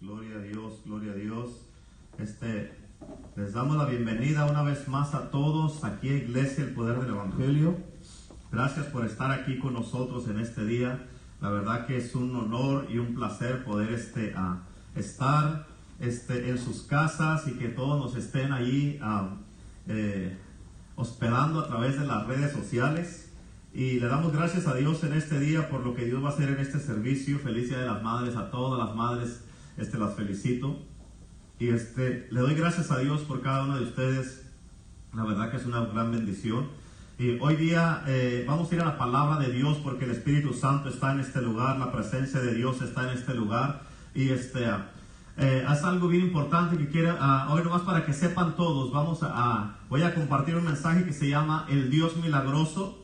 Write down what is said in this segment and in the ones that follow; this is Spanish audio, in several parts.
Gloria a Dios, gloria a Dios. Este, les damos la bienvenida una vez más a todos aquí a Iglesia El Poder del Evangelio. Gracias por estar aquí con nosotros en este día. La verdad que es un honor y un placer poder este, a estar este, en sus casas y que todos nos estén ahí eh, hospedando a través de las redes sociales. Y le damos gracias a Dios en este día por lo que Dios va a hacer en este servicio. Feliz Día de las Madres a todas las madres este, las felicito. Y este, le doy gracias a Dios por cada uno de ustedes. La verdad que es una gran bendición. Y hoy día eh, vamos a ir a la palabra de Dios porque el Espíritu Santo está en este lugar, la presencia de Dios está en este lugar. Y este, eh, es algo bien importante que quiero, uh, hoy nomás para que sepan todos, vamos a, voy a compartir un mensaje que se llama El Dios Milagroso.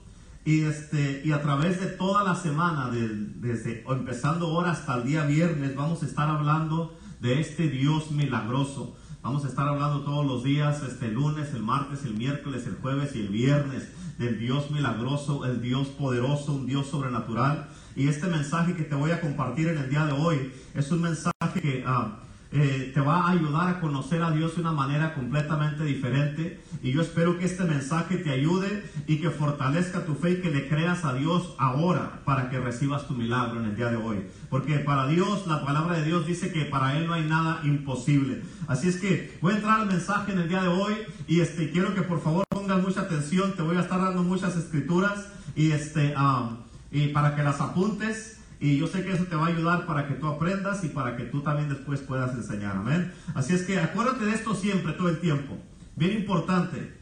Y, este, y a través de toda la semana, desde empezando ahora hasta el día viernes, vamos a estar hablando de este Dios milagroso. Vamos a estar hablando todos los días, este lunes, el martes, el miércoles, el jueves y el viernes, del Dios milagroso, el Dios poderoso, un Dios sobrenatural. Y este mensaje que te voy a compartir en el día de hoy es un mensaje que... Uh, eh, te va a ayudar a conocer a Dios de una manera completamente diferente. Y yo espero que este mensaje te ayude y que fortalezca tu fe y que le creas a Dios ahora para que recibas tu milagro en el día de hoy. Porque para Dios, la palabra de Dios dice que para Él no hay nada imposible. Así es que voy a entrar al mensaje en el día de hoy y este, quiero que por favor pongas mucha atención. Te voy a estar dando muchas escrituras y, este, um, y para que las apuntes. Y yo sé que eso te va a ayudar para que tú aprendas y para que tú también después puedas enseñar. Amén. Así es que acuérdate de esto siempre, todo el tiempo. Bien importante.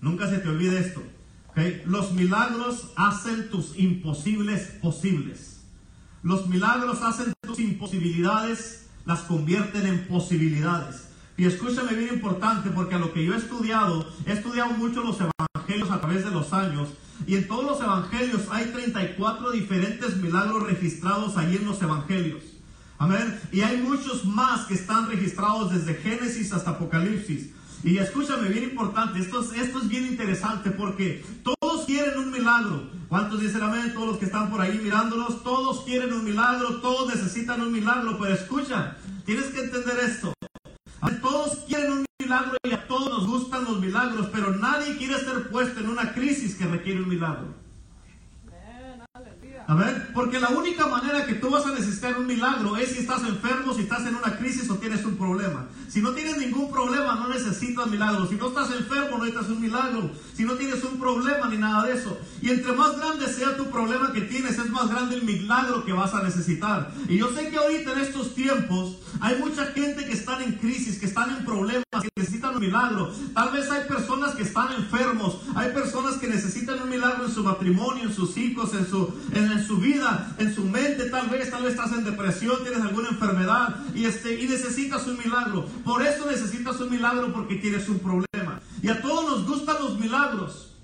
Nunca se te olvide esto. Los milagros hacen tus imposibles posibles. Los milagros hacen tus imposibilidades, las convierten en posibilidades. Y escúchame bien importante, porque a lo que yo he estudiado, he estudiado mucho los evangelios a través de los años, y en todos los evangelios hay 34 diferentes milagros registrados ahí en los evangelios. Amén. Y hay muchos más que están registrados desde Génesis hasta Apocalipsis. Y escúchame, bien importante, esto es, esto es bien interesante porque todos quieren un milagro. ¿Cuántos dicen amén? Todos los que están por ahí mirándonos, todos quieren un milagro, todos necesitan un milagro. Pero escucha, tienes que entender esto. Todos quieren un milagro y a todos nos gustan los milagros, pero nadie quiere ser puesto en una crisis que requiere un milagro. A ver, porque la única manera que tú vas a necesitar un milagro es si estás enfermo, si estás en una crisis o tienes un problema. Si no tienes ningún problema, no necesitas milagro. Si no estás enfermo, no necesitas un milagro. Si no tienes un problema ni nada de eso. Y entre más grande sea tu problema que tienes, es más grande el milagro que vas a necesitar. Y yo sé que ahorita en estos tiempos hay mucha gente que están en crisis, que están en problemas, que necesitan un milagro. Tal vez hay personas que están enfermos, hay personas que necesitan un milagro en su matrimonio, en sus hijos, en su, su vida, en su mente. Tal vez, tal vez estás en depresión, tienes alguna enfermedad y, este, y necesitas un milagro. Por eso necesitas un milagro porque tienes un problema. Y a todos nos gustan los milagros,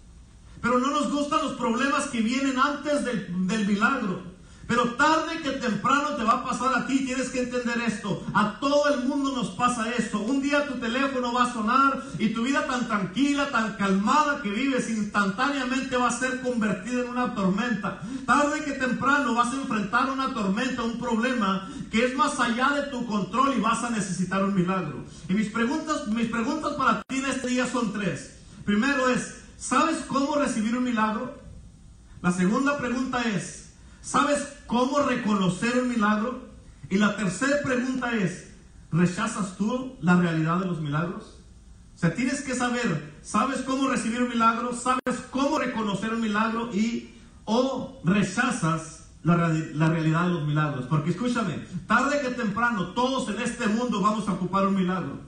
pero no nos gustan los problemas que vienen antes del, del milagro. Pero tarde que temprano te va a pasar a ti, tienes que entender esto. A todo el mundo nos pasa esto. Un día tu teléfono va a sonar y tu vida tan tranquila, tan calmada que vives instantáneamente va a ser convertida en una tormenta. Tarde que temprano vas a enfrentar una tormenta, un problema que es más allá de tu control y vas a necesitar un milagro. Y mis preguntas, mis preguntas para ti en este día son tres. Primero es, ¿sabes cómo recibir un milagro? La segunda pregunta es, ¿Sabes cómo reconocer un milagro? Y la tercera pregunta es, ¿rechazas tú la realidad de los milagros? O sea, tienes que saber, ¿sabes cómo recibir un milagro? ¿Sabes cómo reconocer un milagro? Y o rechazas la, la realidad de los milagros. Porque escúchame, tarde que temprano todos en este mundo vamos a ocupar un milagro.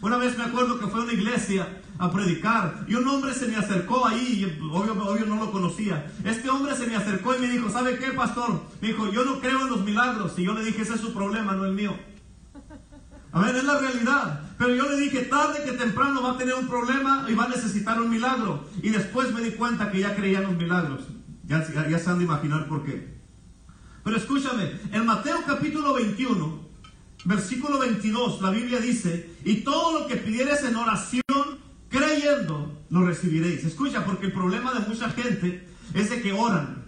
Una vez me acuerdo que fue una iglesia a predicar y un hombre se me acercó ahí, obvio, obvio no lo conocía. Este hombre se me acercó y me dijo, ¿sabe qué, pastor? Me dijo, yo no creo en los milagros. Y yo le dije, ese es su problema, no el mío. A ver, es la realidad. Pero yo le dije, tarde que temprano va a tener un problema y va a necesitar un milagro. Y después me di cuenta que ya creía en los milagros. Ya, ya, ya se han de imaginar por qué. Pero escúchame, en Mateo capítulo 21, versículo 22, la Biblia dice, y todo lo que pidieres en oración, lo recibiréis. Escucha, porque el problema de mucha gente es de que oran,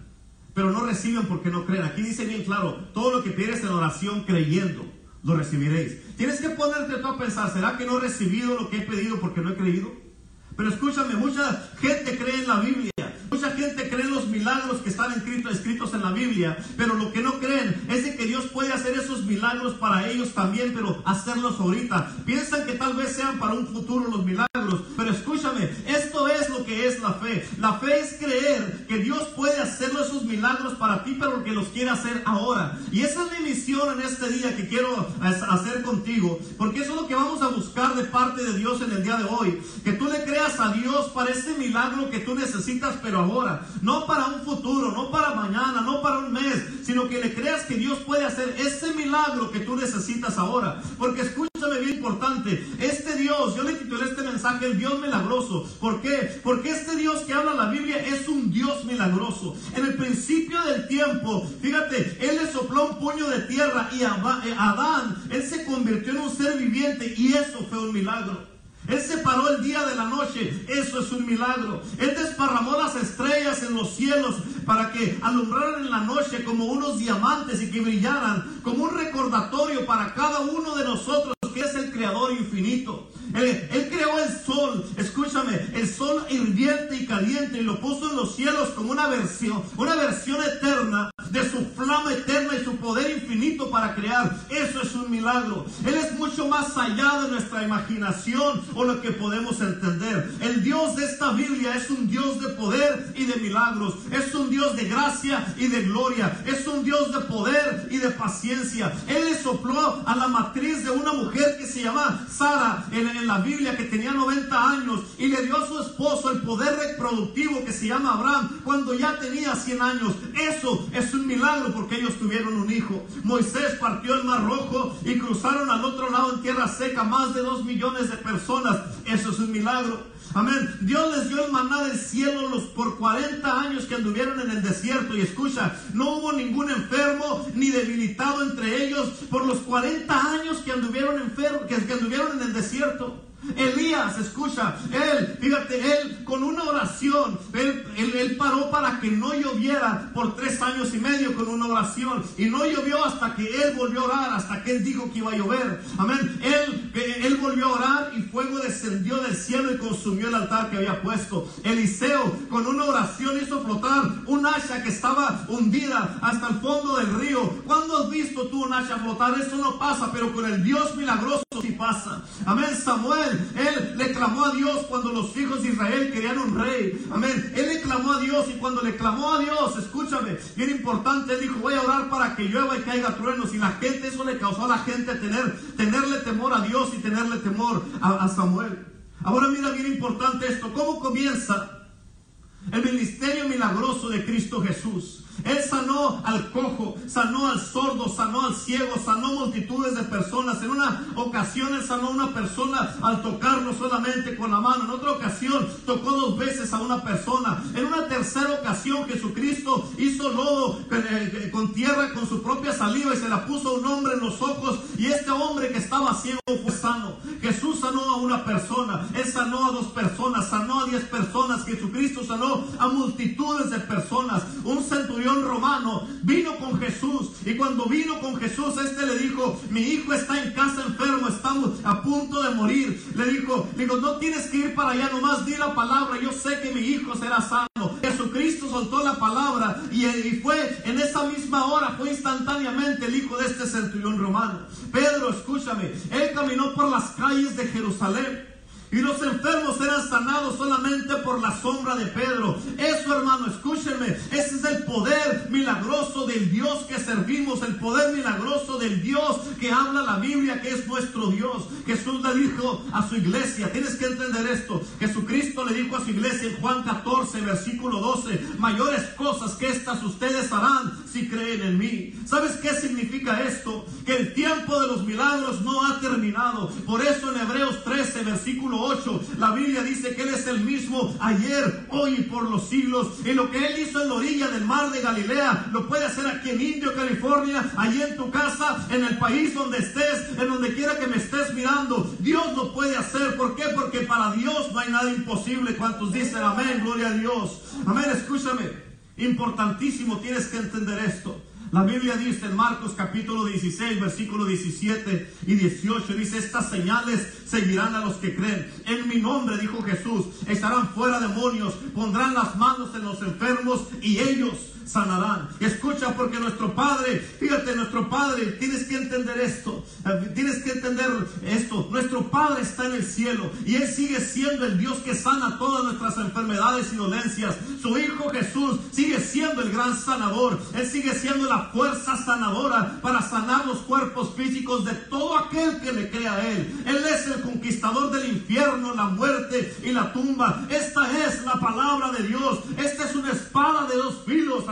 pero no reciben porque no creen. Aquí dice bien claro, todo lo que pidieres en oración, creyendo. lo recibiréis. Tienes que ponerte tú a pensar, ¿será que no he recibido lo que he pedido porque no he creído? Pero escúchame, mucha gente cree en la Biblia. Mucha gente cree los milagros que están escritos, en la Biblia, pero lo que no creen es de que Dios puede hacer esos milagros para ellos también, pero hacerlos ahorita. Piensan que tal vez sean para un futuro los milagros, pero escúchame, es es la fe. La fe es creer que Dios puede hacer esos milagros para ti, pero que los quiere hacer ahora. Y esa es mi misión en este día que quiero hacer contigo, porque eso es lo que vamos a buscar de parte de Dios en el día de hoy. Que tú le creas a Dios para ese milagro que tú necesitas, pero ahora, no para un futuro, no para mañana, no para un mes, sino que le creas que Dios puede hacer ese milagro que tú necesitas ahora. Porque escúchame bien importante, este Dios, yo le titulé este mensaje el Dios milagroso. ¿Por qué? Porque este Dios que habla la Biblia es un Dios milagroso. En el principio del tiempo, fíjate, Él le sopló un puño de tierra y a Adán, Él se convirtió en un ser viviente y eso fue un milagro. Él separó el día de la noche. Eso es un milagro. Él desparramó las estrellas en los cielos para que alumbraran en la noche como unos diamantes y que brillaran como un recordatorio para cada uno de nosotros es el creador infinito. Él, creó el sol, escúchame, el sol hirviente y caliente y lo puso en los cielos como una versión, una versión eterna de su flama eterna y su poder infinito para crear. Eso es un milagro. Él es mucho más allá de nuestra imaginación o lo que podemos entender. El Dios de esta Biblia es un Dios de poder y de milagros. Es un Dios de gracia y de gloria. Es un Dios de poder y de paciencia. Él sopló a la matriz de una mujer que se llama Sara en, en la Biblia que tenía 90 años y le dio a su esposo el poder reproductivo que se llama Abraham cuando ya tenía 100 años. Eso es un milagro porque ellos tuvieron un hijo. Moisés partió el mar rojo y cruzaron al otro lado en tierra seca más de 2 millones de personas. Eso es un milagro. Amén. Dios les dio el maná del cielo los por 40 años que anduvieron en el desierto. Y escucha, no hubo ningún enfermo ni debilitado entre ellos por los 40 años que anduvieron que anduvieron en el desierto. Elías, escucha, él, fíjate, él con una oración, él, él, paró para que no lloviera por tres años y medio con una oración. Y no llovió hasta que él volvió a orar, hasta que él dijo que iba a llover. Amén. Él, él volvió a orar y fuego descendió del cielo y consumió el altar que había puesto. Eliseo con una oración hizo flotar un hacha que estaba hundida hasta el fondo del río. ¿Cuándo has visto tú un hacha flotar? Eso no pasa, pero con el Dios milagroso sí pasa. Amén. Samuel él le clamó a Dios cuando los hijos de Israel querían un rey. Amén. Él le clamó a Dios y cuando le clamó a Dios, escúchame, bien importante, él dijo, voy a orar para que llueva y caiga truenos. Y la gente, eso le causó a la gente tener, tenerle temor a Dios y tenerle temor a Samuel. Ahora mira bien importante esto, ¿cómo comienza el ministerio milagroso de Cristo Jesús? Él sanó al cojo, sanó al sordo, sanó al ciego, sanó multitudes de personas. En una ocasión él sanó a una persona al tocarlo solamente con la mano. En otra ocasión tocó dos veces a una persona. En una tercera ocasión Jesucristo hizo lodo eh, con tierra con su propia saliva y se la puso a un hombre en los ojos. Y este hombre que estaba ciego fue sano. Jesús sanó a una persona. Él sanó a dos personas. Sanó a diez personas. Jesucristo sanó a multitudes de personas. Un centurión romano vino con Jesús y cuando vino con Jesús, este le dijo, mi hijo está en casa enfermo, estamos a punto de morir. Le dijo, digo, no tienes que ir para allá, nomás di la palabra, yo sé que mi hijo será sano. Jesucristo soltó la palabra y, y fue en esa misma hora, fue instantáneamente el hijo de este centurión romano. Pedro, escúchame, él caminó por las calles de Jerusalén y los enfermos eran sanados solamente por la sombra de Pedro. Eso, hermano, escúchenme. Ese es el poder milagroso del Dios que servimos. El poder milagroso del Dios que habla la Biblia, que es nuestro Dios. Jesús le dijo a su iglesia, tienes que entender esto. Jesucristo le dijo a su iglesia en Juan 14, versículo 12, mayores cosas que estas ustedes harán si creen en mí. ¿Sabes qué significa esto? Que el tiempo de los milagros no ha terminado. Por eso en Hebreos 13, versículo 8, la Biblia dice que Él es el mismo ayer, hoy y por los siglos. Y lo que Él hizo en la orilla del mar de Galilea, lo puede hacer aquí en Indio, California, allí en tu casa, en el país donde estés, en donde quiera que me estés mirando. Dios lo puede hacer. ¿Por qué? Porque para Dios no hay nada imposible. ¿Cuántos dicen amén? Gloria a Dios. Amén, escúchame. Importantísimo, tienes que entender esto. La Biblia dice en Marcos capítulo 16, versículo 17 y 18, dice, estas señales seguirán a los que creen. En mi nombre, dijo Jesús, estarán fuera demonios, pondrán las manos en los enfermos y ellos sanarán. Escucha porque nuestro Padre, fíjate, nuestro Padre, tienes que entender esto, eh, tienes que entender esto. Nuestro Padre está en el cielo y Él sigue siendo el Dios que sana todas nuestras enfermedades y dolencias. Su Hijo Jesús sigue siendo el gran sanador. Él sigue siendo la fuerza sanadora para sanar los cuerpos físicos de todo aquel que le crea a Él. Él es el conquistador del infierno, la muerte y la tumba. Esta es la palabra de Dios. Esta es una espada de dos filos.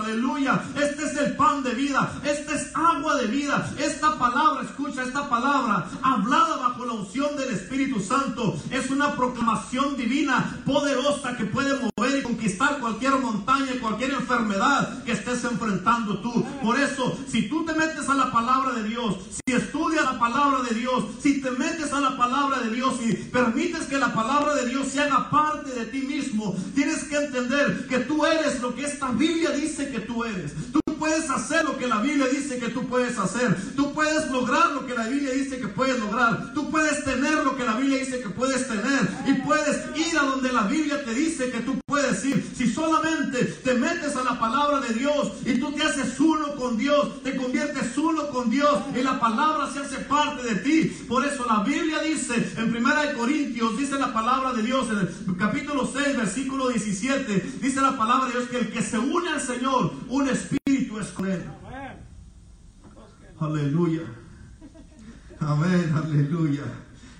Este es el pan de vida, este es agua de vida. Esta palabra, escucha, esta palabra hablada bajo la unción del Espíritu Santo es una proclamación divina poderosa que puede mover y conquistar cualquier montaña y cualquier enfermedad que estés enfrentando tú. Por eso, si tú te metes a la palabra de Dios, si estudias la palabra de Dios, si te metes a la palabra de Dios y permites que la palabra de Dios se haga parte de ti mismo, tienes que entender que tú eres lo que esta Biblia dice que tú eres. Puedes hacer lo que la Biblia dice que tú puedes hacer. Tú puedes lograr lo que la Biblia dice que puedes lograr. Tú puedes tener lo que la Biblia dice que puedes tener. Y puedes ir a donde la Biblia te dice que tú puedes ir. Si solamente te metes a la palabra de Dios y tú te haces uno con Dios, te conviertes uno con Dios y la palabra se hace parte de ti. Por eso la Biblia dice en 1 Corintios, dice la palabra de Dios en el capítulo 6, versículo 17, dice la palabra de Dios que el que se une al Señor, un espíritu es con Él. Aleluya. Amén, aleluya.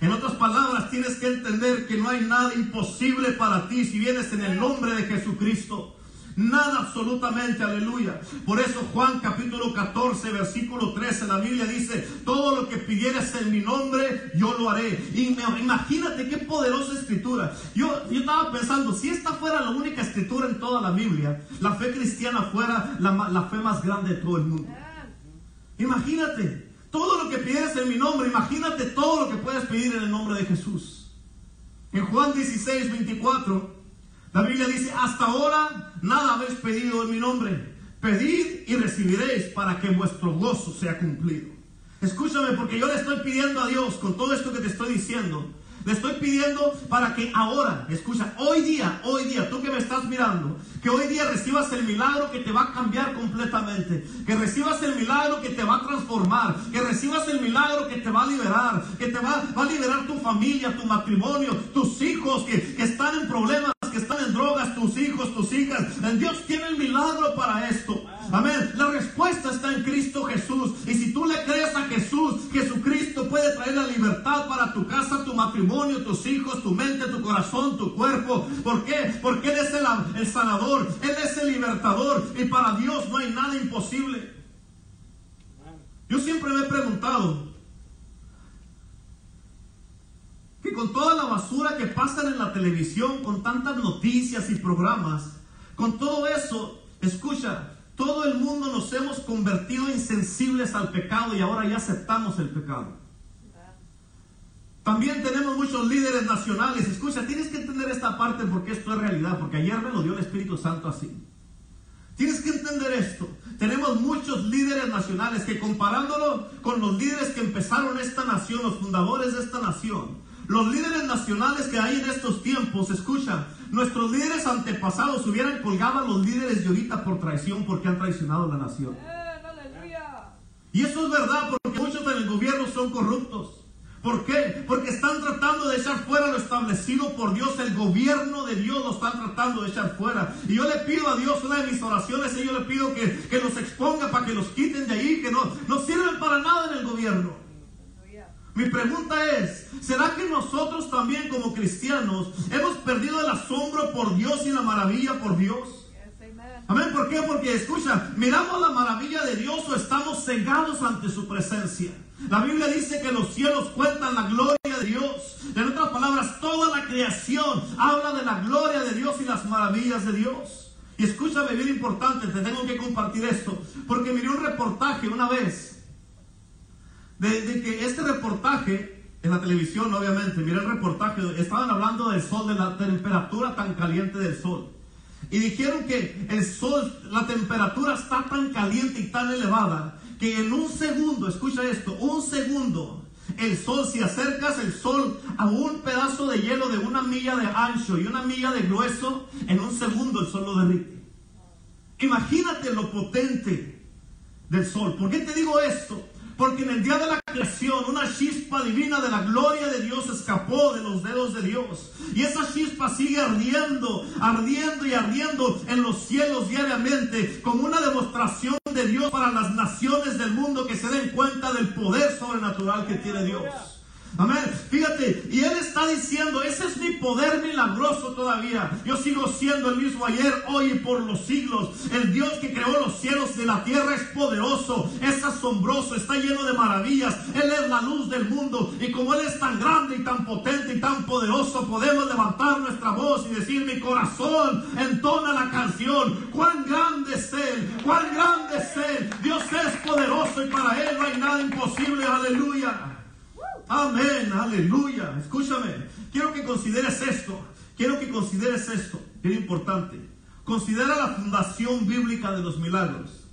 En otras palabras, tienes que entender que no hay nada imposible para ti si vienes en el nombre de Jesucristo. Nada absolutamente, aleluya. Por eso Juan capítulo 14, versículo 13, la Biblia dice, todo lo que pidieras en mi nombre, yo lo haré. Y imagínate qué poderosa escritura. Yo, yo estaba pensando, si esta fuera la única escritura en toda la Biblia, la fe cristiana fuera la, la fe más grande de todo el mundo. Imagínate, todo lo que pidieras en mi nombre, imagínate todo lo que puedes pedir en el nombre de Jesús. En Juan 16, 24. La Biblia dice, hasta ahora nada habéis pedido en mi nombre. Pedid y recibiréis para que vuestro gozo sea cumplido. Escúchame porque yo le estoy pidiendo a Dios con todo esto que te estoy diciendo. Le estoy pidiendo para que ahora, escucha, hoy día, hoy día, tú que me estás mirando, que hoy día recibas el milagro que te va a cambiar completamente. Que recibas el milagro que te va a transformar. Que recibas el milagro que te va a liberar. Que te va, a liberar tu familia, tu matrimonio, tus hijos que, que están en problemas que están en drogas, tus hijos, tus hijas. Dios tiene el milagro para esto. Amén. La respuesta está en Cristo Jesús. Y si tú le crees a Jesús, Jesucristo puede traer la libertad para tu casa, tu matrimonio, tus hijos, tu mente, tu corazón, tu cuerpo. ¿Por qué? Porque Él es el, el sanador, Él es el libertador. Y para Dios no hay nada imposible. Yo siempre me he preguntado, que con toda la basura que pasan en la televisión, con tantas noticias y programas, con todo eso, escucha, todo el mundo nos hemos convertido insensibles al pecado y ahora ya aceptamos el pecado. También tenemos muchos líderes nacionales. Escucha, tienes que entender esta parte porque esto es realidad, porque ayer me lo dio el Espíritu Santo así. Tienes que entender esto. Tenemos muchos líderes nacionales que comparándolo con los líderes que empezaron esta nación, los fundadores de esta nación, los líderes nacionales que hay en estos tiempos, escucha, nuestros líderes antepasados hubieran colgado a los líderes de ahorita por traición porque han traicionado a la nación. Y eso es verdad porque muchos en el gobierno son corruptos. ¿Por qué? Porque están tratando de echar fuera lo establecido por Dios. El gobierno de Dios lo están tratando de echar fuera. Y yo le pido a Dios una de mis oraciones y yo le pido que, que los exponga para que los quiten de ahí, que no, no sirven para nada en el gobierno. Mi pregunta es, ¿será que nosotros también como cristianos hemos perdido el asombro por Dios y la maravilla por Dios? Amén, ¿por qué? Porque escucha, miramos la maravilla de Dios o estamos cegados ante su presencia. La Biblia dice que los cielos cuentan la gloria de Dios. En otras palabras, toda la creación habla de la gloria de Dios y las maravillas de Dios. Y escúchame, bien importante, te tengo que compartir esto, porque miré un reportaje una vez de, que este reportaje en la televisión, obviamente, mira el reportaje, estaban hablando del sol, de la temperatura tan caliente del sol. Y dijeron que el sol, la temperatura está tan caliente y tan elevada que en un segundo, escucha esto, un segundo, el sol, si acercas el sol a un pedazo de hielo de una milla de ancho y una milla de grueso, en un segundo el sol lo derrite. Imagínate lo potente del sol. ¿Por qué te digo esto? Porque en el día de la creación una chispa divina de la gloria de Dios escapó de los dedos de Dios. Y esa chispa sigue ardiendo, ardiendo y ardiendo en los cielos diariamente como una demostración de Dios para las naciones del mundo que se den cuenta del poder sobrenatural que tiene Dios. Amén. Fíjate, y él está diciendo, ese es mi poder milagroso todavía. Yo sigo siendo el mismo ayer, hoy y por los siglos. El Dios que creó los cielos y la tierra es poderoso, es asombroso, está lleno de maravillas. Él es la luz del mundo. Y como Él es tan grande y tan potente y tan poderoso, podemos levantar nuestra voz y decir, mi corazón entona la canción. Cuán grande es Él, cuán grande es Él. Dios es poderoso y para Él no hay nada imposible. Aleluya. Amén, aleluya. Escúchame, quiero que consideres esto. Quiero que consideres esto, es importante. Considera la fundación bíblica de los milagros.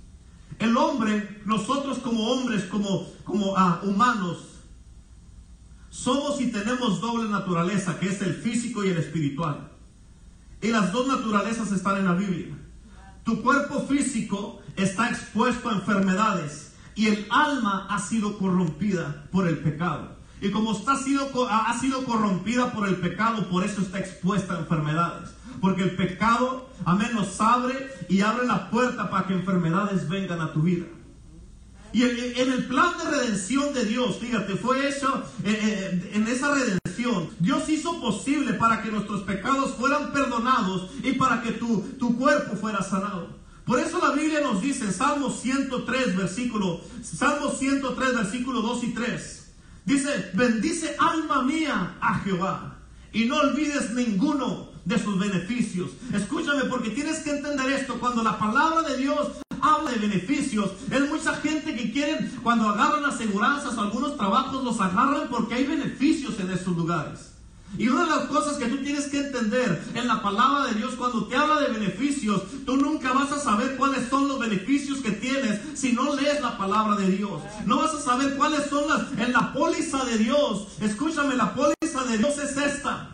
El hombre, nosotros como hombres, como, como ah, humanos, somos y tenemos doble naturaleza, que es el físico y el espiritual. Y las dos naturalezas están en la Biblia. Tu cuerpo físico está expuesto a enfermedades y el alma ha sido corrompida por el pecado. Y como está sido, ha sido corrompida por el pecado, por eso está expuesta a enfermedades. Porque el pecado, amén, nos abre y abre la puerta para que enfermedades vengan a tu vida. Y en, el plan de redención de Dios, fíjate, fue hecho eh, eh, en esa redención. Dios hizo posible para que nuestros pecados fueran perdonados y para que tu, cuerpo fuera sanado. Por eso la Biblia nos dice, Salmo 103, versículo, Salmo 103, versículo 2 y 3. Dice, bendice alma mía a Jehová y no olvides ninguno de sus beneficios. Escúchame porque tienes que entender esto. Cuando la palabra de Dios habla de beneficios, es mucha gente que quieren, cuando agarran aseguranzas o algunos trabajos, los agarran porque hay beneficios en esos lugares. Y una de las cosas que tú tienes que entender en la palabra de Dios, cuando te habla de beneficios, tú nunca vas a saber cuáles son los beneficios que tienes si no lees la palabra de Dios. No vas a saber cuáles son las en la póliza de Dios. Escúchame, la póliza de Dios es esta.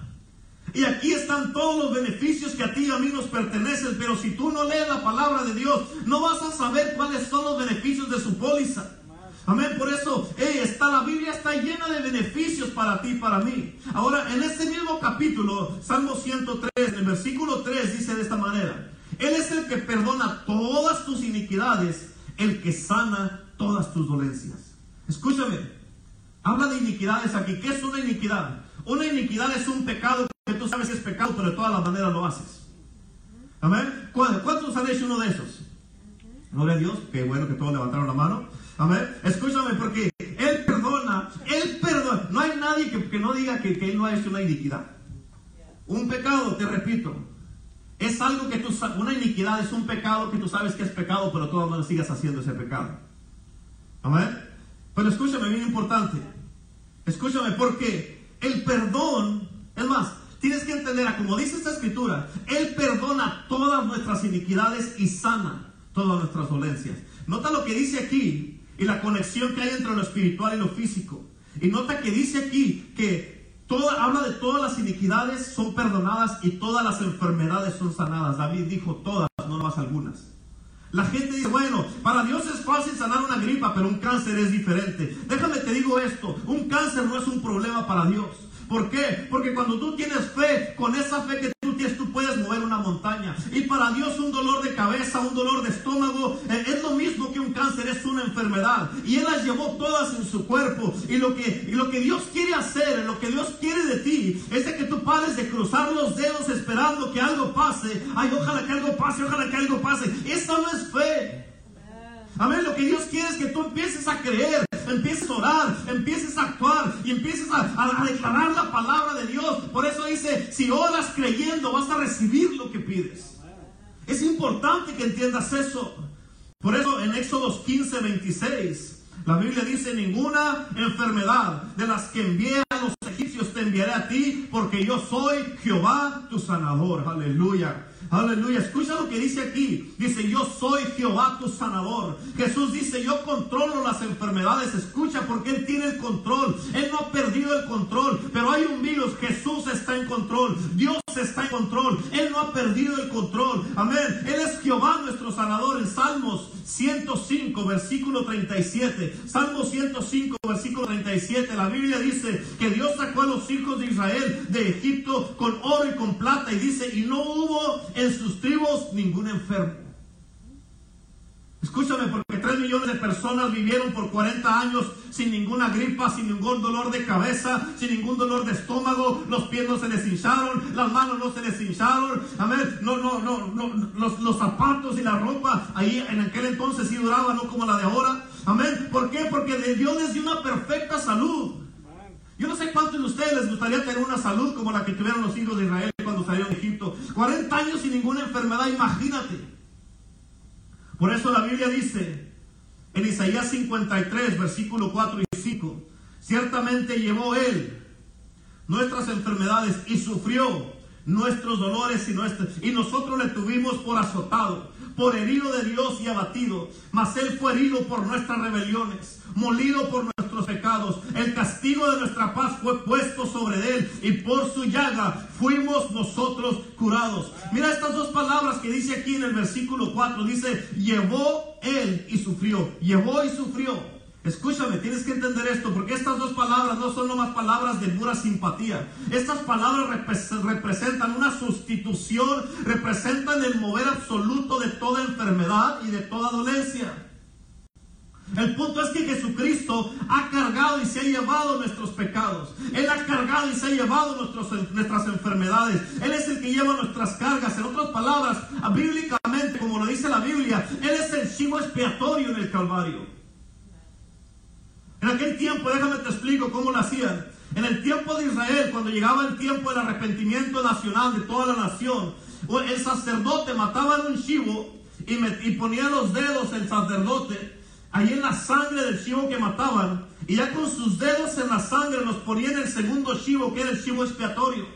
Y aquí están todos los beneficios que a ti y a mí nos pertenecen, pero si tú no lees la palabra de Dios, no vas a saber cuáles son los beneficios de su póliza. Amén, por eso está, la Biblia está llena de beneficios para ti y para mí. Ahora, en este mismo capítulo, Salmo 103, en el versículo 3 dice de esta manera, Él es el que perdona todas tus iniquidades, el que sana todas tus dolencias. Escúchame, habla de iniquidades aquí. ¿Qué es una iniquidad? Una iniquidad es un pecado que tú sabes es pecado, pero de todas las maneras lo haces. Amén. ¿Cuántos han hecho uno de esos? Gloria a Dios, qué bueno que todos levantaron la mano. Escúchame, porque Él perdona, Él perdona. No hay nadie que, no diga que, Él no ha hecho una iniquidad. Un pecado, te repito, es algo que tú una iniquidad es un pecado que tú sabes que es pecado, pero todas maneras sigas haciendo ese pecado. Amén. Pero escúchame, bien importante. Escúchame, porque el perdón, es más, tienes que entender, como dice esta escritura, Él perdona todas nuestras iniquidades y sana todas nuestras dolencias. Nota lo que dice aquí y la conexión que hay entre lo espiritual y lo físico. Y nota que dice aquí que toda, habla de todas las iniquidades son perdonadas y todas las enfermedades son sanadas. David dijo todas, no más algunas. La gente dice, bueno, para Dios es fácil sanar una gripa, pero un cáncer es diferente. Déjame te digo esto, un cáncer no es un problema para Dios. ¿Por qué? Porque cuando tú tienes fe, con esa fe que tú tienes, tú puedes mover una montaña. Y para Dios un dolor de cabeza, un dolor de estómago, eh, es lo mismo que un cáncer, es una enfermedad. Y Él las llevó todas en su cuerpo. Y lo que, y lo que Dios quiere hacer, lo que Dios quiere de ti, es de que tú pares de cruzar los dedos esperando que algo pase. Ay, ojalá que algo pase, ojalá que algo pase. Esa no es fe. Amén. Lo que Dios quiere es que tú empieces a creer, empieces a orar, empieces a actuar y empieces a, declarar la palabra de Dios. Por eso dice, si oras creyendo, vas a recibir lo que pides. Es importante que entiendas eso. Por eso en Éxodos 15, 26, la Biblia dice, ninguna enfermedad de las que envié a los egipcios te enviaré a ti, porque yo soy Jehová tu sanador. Aleluya. Aleluya. Escucha lo que dice aquí. Dice, yo soy Jehová tu sanador. Jesús dice, yo controlo las enfermedades. Escucha porque Él tiene el control. Él no ha perdido el control. Pero hay un virus. Jesús está en control. Dios está en control. Él no ha perdido el control. Amén. Él es Jehová nuestro sanador. En Salmos 105, versículo 37. Salmo 105, versículo 37. La Biblia dice que Dios sacó a los hijos de Israel de Egipto con oro y con plata. Y dice, y no hubo en sus tribus ningún enfermo. Escúchame, porque 3 millones de personas vivieron por 40 años sin ninguna gripa, sin ningún dolor de cabeza, sin ningún dolor de estómago, los pies no se les hincharon, las manos no se les hincharon, amén, no, no, no, no los, los zapatos y la ropa, ahí en aquel entonces sí duraba, no como la de ahora, amén, ¿por qué? Porque de Dios les dio una perfecta salud. Yo no sé cuántos de ustedes les gustaría tener una salud como la que tuvieron los hijos de Israel cuando salieron de Egipto. 40 años sin ninguna enfermedad, imagínate. Por eso la Biblia dice en Isaías 53, versículo 4 y 5, ciertamente llevó él nuestras enfermedades y sufrió nuestros dolores y, nuestros, y nosotros le tuvimos por azotado, por herido de Dios y abatido, mas él fue herido por nuestras rebeliones, molido por nuestros pecados. El castigo de nuestra paz fue puesto sobre él y por su llaga fuimos nosotros curados. Mira estas dos palabras que dice aquí en el versículo 4. Dice, llevó él y sufrió. Llevó y sufrió. Escúchame, tienes que entender esto, porque estas dos palabras no son nomás palabras de pura simpatía. Estas palabras representan una sustitución, representan el mover absoluto de toda enfermedad y de toda dolencia. El punto es que Jesucristo ha cargado y se ha llevado nuestros pecados. Él ha cargado y se ha llevado nuestras enfermedades. Él es el que lleva nuestras cargas. En otras palabras, bíblicamente, como lo dice la Biblia, Él es el chivo expiatorio en el Calvario. En aquel tiempo, déjame te explico cómo lo hacían. En el tiempo de Israel, cuando llegaba el tiempo del arrepentimiento nacional de toda la nación, el sacerdote mataba un chivo y, y ponía los dedos el sacerdote ahí en la sangre del chivo que mataban, y ya con sus dedos en la sangre los ponía en el segundo chivo, que era el chivo expiatorio.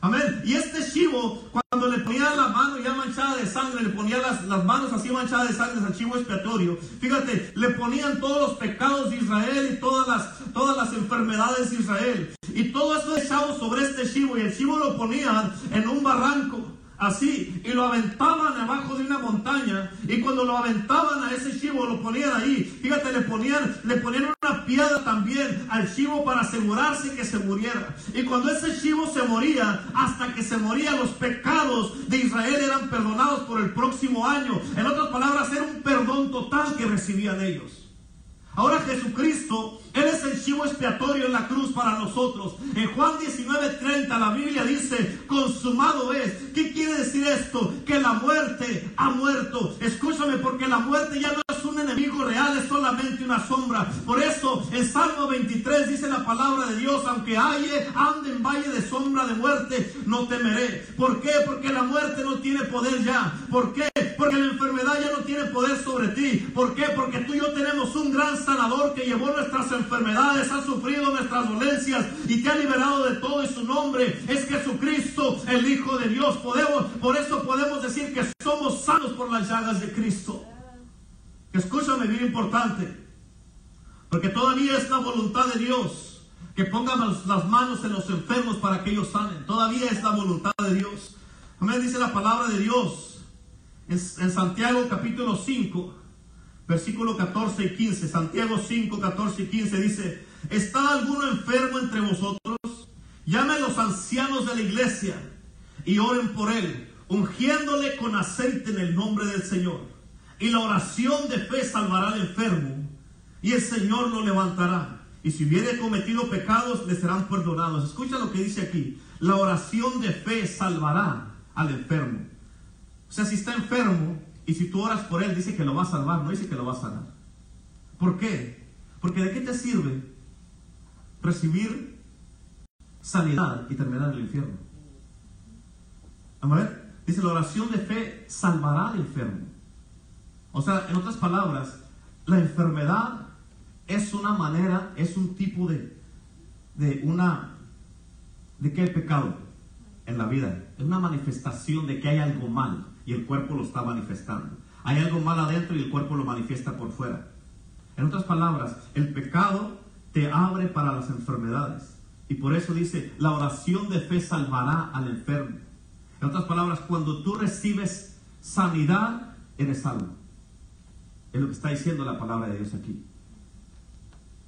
Amén. Y este chivo, cuando le ponía la mano ya manchada de sangre, le ponía las, manos así manchadas de sangre al chivo expiatorio. Fíjate, le ponían todos los pecados de Israel y todas las, todas las enfermedades de Israel. Y todo eso echado sobre este chivo. Y el chivo lo ponían en un barranco así y lo aventaban abajo de una montaña y cuando lo aventaban a ese chivo lo ponían ahí. Fíjate le ponían le ponían una piedra también al chivo para asegurarse que se muriera. Y cuando ese chivo se moría hasta que se moría los pecados de Israel eran perdonados por el próximo año. En otras palabras era un perdón total que recibían ellos Ahora Jesucristo, Él es el chivo expiatorio en la cruz para nosotros. En Juan 19:30 la Biblia dice, consumado es. ¿Qué quiere decir esto? Que la muerte ha muerto. Escúchame, porque la muerte ya no enemigo real, es solamente una sombra. Por eso, en Salmo 23 dice la palabra de Dios, aunque halle, ande en valle de sombra de muerte, no temeré. ¿Por qué? Porque la muerte no tiene poder ya. ¿Por qué? Porque la enfermedad ya no tiene poder sobre ti. ¿Por qué? Porque tú y yo tenemos un gran sanador que llevó nuestras enfermedades, ha sufrido nuestras dolencias y te ha liberado de todo y su nombre es Jesucristo, el Hijo de Dios. Podemos, por eso podemos decir que somos sanos por las llagas de Cristo. Escúchame, bien importante. Porque todavía es la voluntad de Dios que pongamos las manos en los enfermos para que ellos sanen. Todavía es la voluntad de Dios. Amén, dice la palabra de Dios en, Santiago capítulo 5, versículo 14 y 15. Santiago 5, 14 y 15 dice, ¿está alguno enfermo entre vosotros? Llame a los ancianos de la iglesia y oren por él, ungiéndole con aceite en el nombre del Señor. Y la oración de fe salvará al enfermo y el Señor lo levantará. Y si hubiere cometido pecados, le serán perdonados. Escucha lo que dice aquí. La oración de fe salvará al enfermo. O sea, si está enfermo y si tú oras por él, dice que lo va a salvar, no dice que lo va a sanar. ¿Por qué? Porque ¿de qué te sirve recibir sanidad y terminar el infierno? Vamos a ver. Dice, la oración de fe salvará al enfermo. O sea, en otras palabras, la enfermedad es una manera, es un tipo de, de una, ¿de qué pecado? en la vida. Es una manifestación de que hay algo mal y el cuerpo lo está manifestando. Hay algo mal adentro y el cuerpo lo manifiesta por fuera. En otras palabras, el pecado te abre para las enfermedades. Y por eso dice, la oración de fe salvará al enfermo. En otras palabras, cuando tú recibes sanidad, eres salvo. Es lo que está diciendo la palabra de Dios aquí.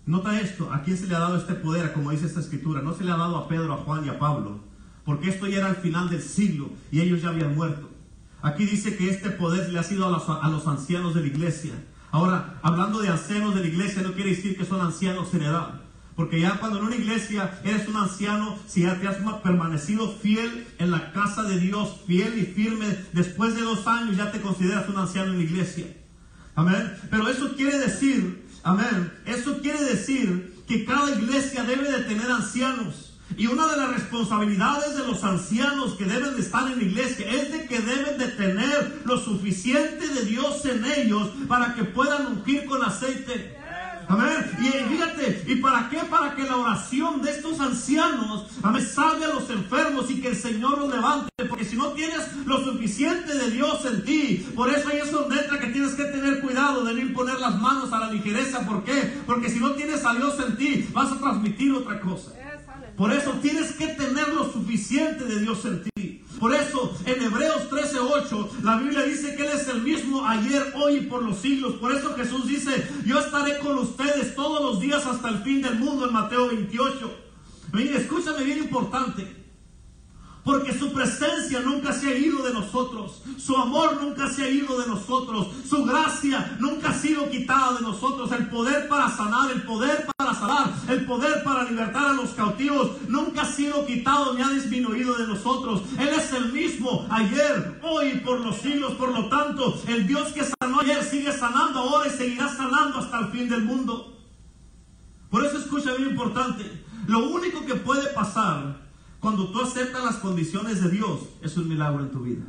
Nota esto, ¿a quién se le ha dado este poder? Como dice esta escritura, no se le ha dado a Pedro, a Juan y a Pablo, porque esto ya era el final del siglo y ellos ya habían muerto. Aquí dice que este poder le ha sido a los, a los ancianos de la iglesia. Ahora, hablando de ancianos de la iglesia, no quiere decir que son ancianos en edad. Porque ya cuando en una iglesia eres un anciano, si ya te has permanecido fiel en la casa de Dios, fiel y firme, después de dos años ya te consideras un anciano en la iglesia. Amén. Pero eso quiere decir, amén, eso quiere decir que cada iglesia debe de tener ancianos. Y una de las responsabilidades de los ancianos que deben de estar en la iglesia es de que deben de tener lo suficiente de Dios en ellos para que puedan ungir con aceite. Amén. Y fíjate, ¿y para qué? Para que la oración de estos ancianos, amén, salve a los enfermos y que el Señor los levante. Porque si no tienes lo suficiente de Dios en ti, por eso ahí es donde entra que tienes que tener cuidado de no imponer las manos a la ligereza. ¿Por qué? Porque si no tienes a Dios en ti, vas a transmitir otra cosa. Por eso tienes que tener lo suficiente de Dios en ti. Por eso en Hebreos 13:8 la Biblia dice que Él es el mismo ayer, hoy y por los siglos. Por eso Jesús dice, yo estaré con ustedes todos los días hasta el fin del mundo en Mateo 28. Mire, escúchame bien importante. Porque su presencia nunca se ha ido de nosotros. Su amor nunca se ha ido de nosotros. Su gracia nunca ha sido quitada de nosotros. El poder para sanar, el poder para sanar, el poder para libertar a los cautivos nunca ha sido quitado ni ha disminuido de nosotros. Él es el mismo ayer, hoy por los siglos. Por lo tanto, el Dios que sanó ayer sigue sanando ahora y seguirá sanando hasta el fin del mundo. Por eso escucha bien importante. Lo único que puede pasar cuando tú aceptas las condiciones de Dios, es un milagro en tu vida.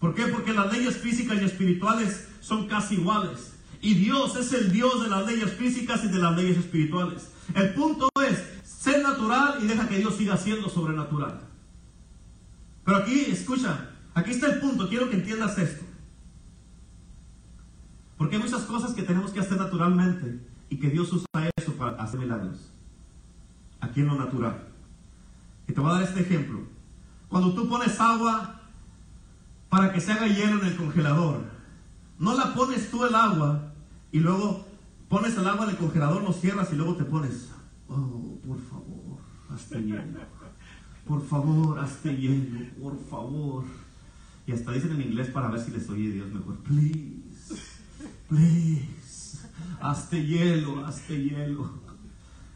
¿Por qué? Porque las leyes físicas y espirituales son casi iguales. Y Dios es el Dios de las leyes físicas y de las leyes espirituales. El punto es ser natural y deja que Dios siga siendo sobrenatural. Pero aquí, escucha, aquí está el punto, quiero que entiendas esto. Porque hay muchas cosas que tenemos que hacer naturalmente y que Dios usa eso para hacer milagros aquí en lo natural. Y te voy a dar este ejemplo. Cuando tú pones agua para que se haga hielo en el congelador, no la pones tú el agua y luego pones el agua en el congelador, lo cierras y luego te pones, oh, por favor, hazte hielo. Por favor, hazte hielo, por favor. Y hasta dicen en inglés para ver si les oye Dios mejor. Please, please, hazte hielo, hazte hielo.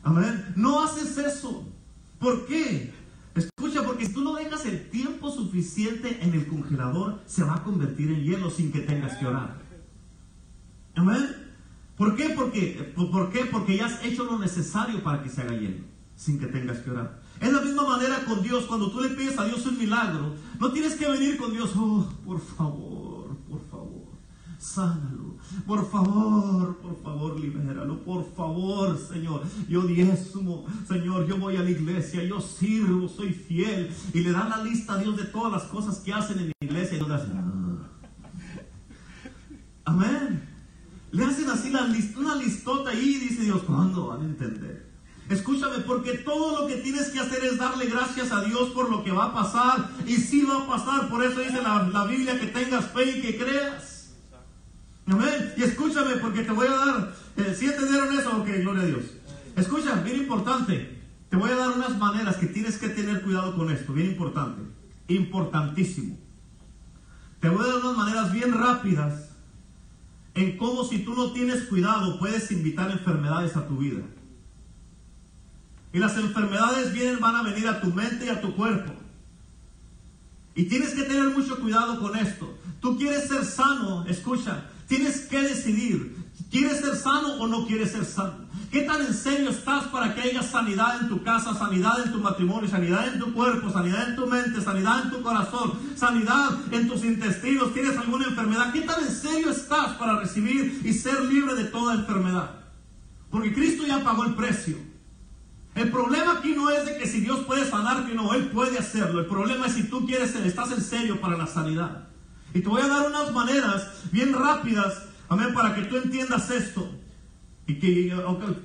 Amén. No haces eso. ¿Por qué? Escucha, porque si tú no dejas el tiempo suficiente en el congelador, se va a convertir en hielo sin que tengas que orar. Amén. ¿Por qué? Porque, ¿Por qué? Porque ya has hecho lo necesario para que se haga hielo, sin que tengas que orar. Es la misma manera con Dios. Cuando tú le pides a Dios un milagro, no tienes que venir con Dios, oh, por favor, sánalo por favor, por favor, libéralo. Por favor, Señor. Yo diezmo, Señor. Yo voy a la iglesia. Yo sirvo, soy fiel. Y le dan la lista a Dios de todas las cosas que hacen en la iglesia. Y no le hacen. Ah". Amén. Le hacen así la una listota ahí y dice Dios, ¿cuándo van a entender? Escúchame, porque todo lo que tienes que hacer es darle gracias a Dios por lo que va a pasar. Y sí va a pasar. Por eso dice la, la Biblia que tengas fe y que creas. Amén. Y escúchame, porque te voy a dar, eh, si entendieron eso, ok, gloria a Dios. Escucha, bien importante. Te voy a dar unas maneras que tienes que tener cuidado con esto, bien importante. Importantísimo. Te voy a dar unas maneras bien rápidas en cómo si tú no tienes cuidado puedes invitar enfermedades a tu vida. Y las enfermedades vienen, van a venir a tu mente y a tu cuerpo. Y tienes que tener mucho cuidado con esto. Tú quieres ser sano, escucha, Tienes que decidir, ¿quieres ser sano o no quieres ser sano? ¿Qué tan en serio estás para que haya sanidad en tu casa, sanidad en tu matrimonio, sanidad en tu cuerpo, sanidad en tu mente, sanidad en tu corazón, sanidad en tus intestinos? ¿Tienes alguna enfermedad? ¿Qué tan en serio estás para recibir y ser libre de toda enfermedad? Porque Cristo ya pagó el precio. El problema aquí no es de que si Dios puede sanarte no, Él puede hacerlo. El problema es si tú quieres, estás en serio para la sanidad. Y te voy a dar unas maneras bien rápidas, amén, para que tú entiendas esto. Y que,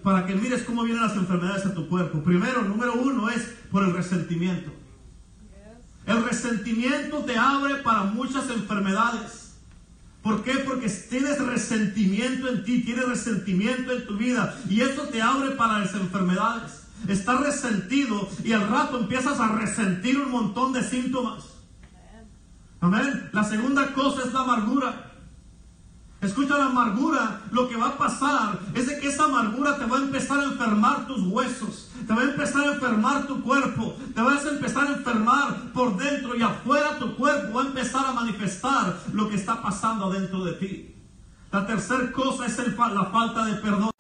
para que mires cómo vienen las enfermedades a tu cuerpo. Primero, número uno es por el resentimiento. El resentimiento te abre para muchas enfermedades. ¿Por qué? Porque tienes resentimiento en ti, tienes resentimiento en tu vida y eso te abre para las enfermedades. Estás resentido y al rato empiezas a resentir un montón de síntomas. Amén. La segunda cosa es la amargura. Escucha la amargura, lo que va a pasar es de que esa amargura te va a empezar a enfermar tus huesos, te va a empezar a enfermar tu cuerpo, te vas a empezar a enfermar por dentro y afuera tu cuerpo va a empezar a manifestar lo que está pasando adentro de ti. La tercera cosa es la falta de perdón.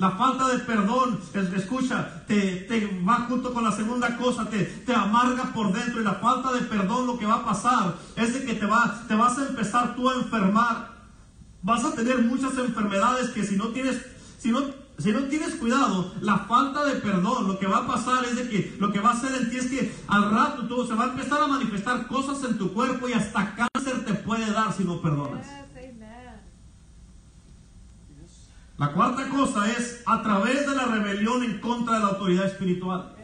La falta de perdón, escucha, te, te, va junto con la segunda cosa, te, te amarga por dentro. Y la falta de perdón lo que va a pasar es de que te, va, te vas a empezar tú a enfermar. Vas a tener muchas enfermedades que si no tienes, si no, si no tienes cuidado, la falta de perdón, lo que va a pasar es de que lo que va a hacer en ti es que al rato tú se va a empezar a manifestar cosas en tu cuerpo y hasta cáncer te puede dar si no perdonas. La cuarta cosa es a través de la rebelión en contra de la autoridad espiritual.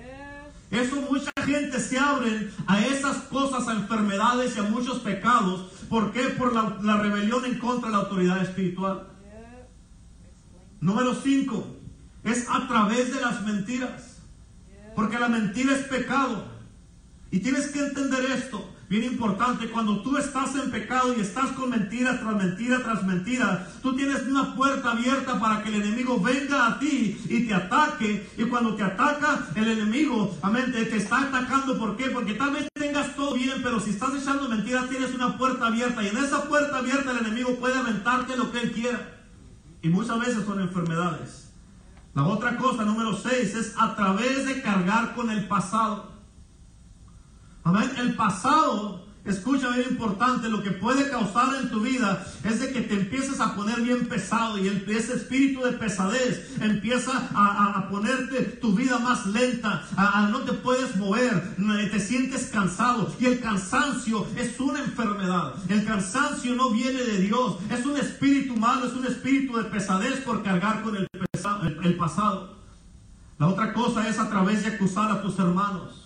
Eso mucha gente se abre a esas cosas, a enfermedades y a muchos pecados. ¿Por qué? Por la, rebelión en contra de la autoridad espiritual. Número cinco, es a través de las mentiras. Porque la mentira es pecado. Y tienes que entender esto. Bien importante, cuando tú estás en pecado y estás con mentira tras mentira tras mentira, tú tienes una puerta abierta para que el enemigo venga a ti y te ataque. Y cuando te ataca el enemigo, amén, te, está atacando. ¿Por qué? Porque tal vez tengas todo bien, pero si estás echando mentiras, tienes una puerta abierta. Y en esa puerta abierta el enemigo puede aventarte lo que él quiera. Y muchas veces son enfermedades. La otra cosa, número 6, es a través de cargar con el pasado. Amén. El pasado, escucha bien importante, lo que puede causar en tu vida es de que te empieces a poner bien pesado y ese espíritu de pesadez empieza a, ponerte tu vida más lenta, a, no te puedes mover, te sientes cansado y el cansancio es una enfermedad. El cansancio no viene de Dios, es un espíritu malo, es un espíritu de pesadez por cargar con el pasado. La otra cosa es a través de acusar a tus hermanos.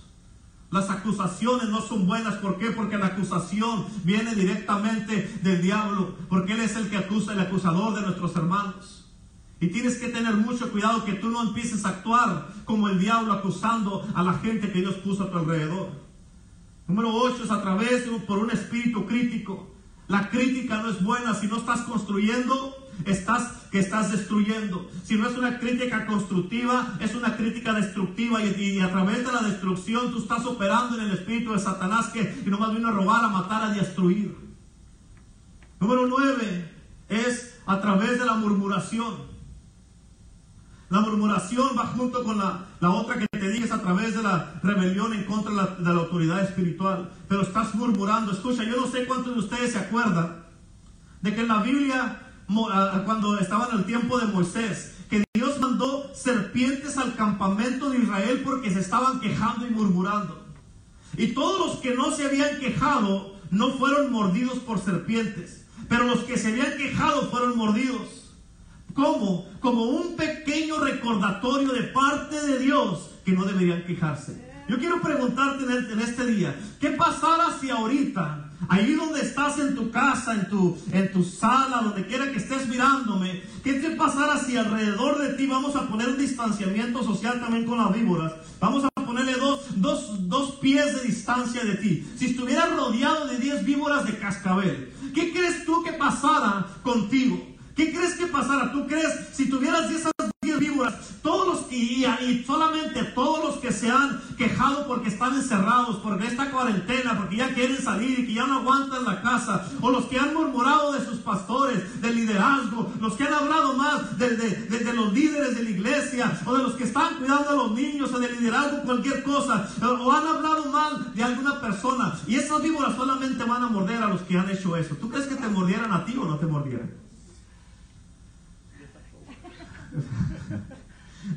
Las acusaciones no son buenas. ¿Por qué? Porque la acusación viene directamente del diablo. Porque Él es el que acusa, el acusador de nuestros hermanos. Y tienes que tener mucho cuidado que tú no empieces a actuar como el diablo acusando a la gente que Dios puso a tu alrededor. Número 8 es a través por un espíritu crítico. La crítica no es buena si no estás construyendo estás, que estás destruyendo. Si no es una crítica constructiva, es una crítica destructiva y, a través de la destrucción tú estás operando en el espíritu de Satanás que, no más vino a robar, a matar, a destruir. Número 9 es a través de la murmuración. La murmuración va junto con la, otra que te dije, a través de la rebelión en contra la, de la, autoridad espiritual. Pero estás murmurando. Escucha, yo no sé cuántos de ustedes se acuerdan de que en la Biblia cuando estaba en el tiempo de Moisés, que Dios mandó serpientes al campamento de Israel porque se estaban quejando y murmurando. Y todos los que no se habían quejado no fueron mordidos por serpientes, pero los que se habían quejado fueron mordidos. ¿Cómo? Como un pequeño recordatorio de parte de Dios que no deberían quejarse. Yo quiero preguntarte en este día, ¿qué pasara si ahorita Ahí donde estás en tu casa, en tu, en tu sala, donde quiera que estés mirándome, ¿qué te pasará si alrededor de ti vamos a poner un distanciamiento social también con las víboras? Vamos a ponerle dos, dos, dos pies de distancia de ti. Si estuvieras rodeado de 10 víboras de cascabel, ¿qué crees tú que pasara contigo? ¿Qué crees que pasara? ¿Tú crees si tuvieras esas víboras, y solamente todos los que se han quejado porque están encerrados, porque esta cuarentena, porque ya quieren salir y que ya no aguantan la casa, o los que han murmurado de sus pastores, del liderazgo, los que han hablado más de, de, los líderes de la iglesia, o de los que están cuidando a los niños, o del liderazgo, cualquier cosa, o han hablado mal de alguna persona, y esas víboras solamente van a morder a los que han hecho eso. ¿Tú crees que te mordieran a ti o no te mordieran?